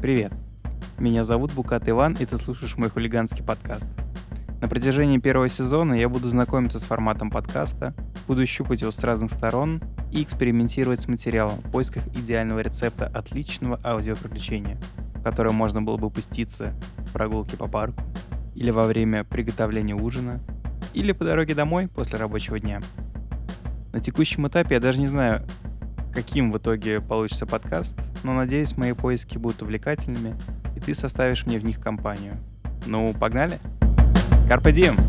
Привет. Меня зовут Букат Иван, и ты слушаешь мой хулиганский подкаст. На протяжении первого сезона я буду знакомиться с форматом подкаста, буду щупать его с разных сторон и экспериментировать с материалом в поисках идеального рецепта отличного аудиоприключения, в которое можно было бы пуститься в прогулке по парку, или во время приготовления ужина, или по дороге домой после рабочего дня. На текущем этапе я даже не знаю, каким в итоге получится подкаст, но надеюсь, мои поиски будут увлекательными, и ты составишь мне в них компанию. Ну, погнали? Diem!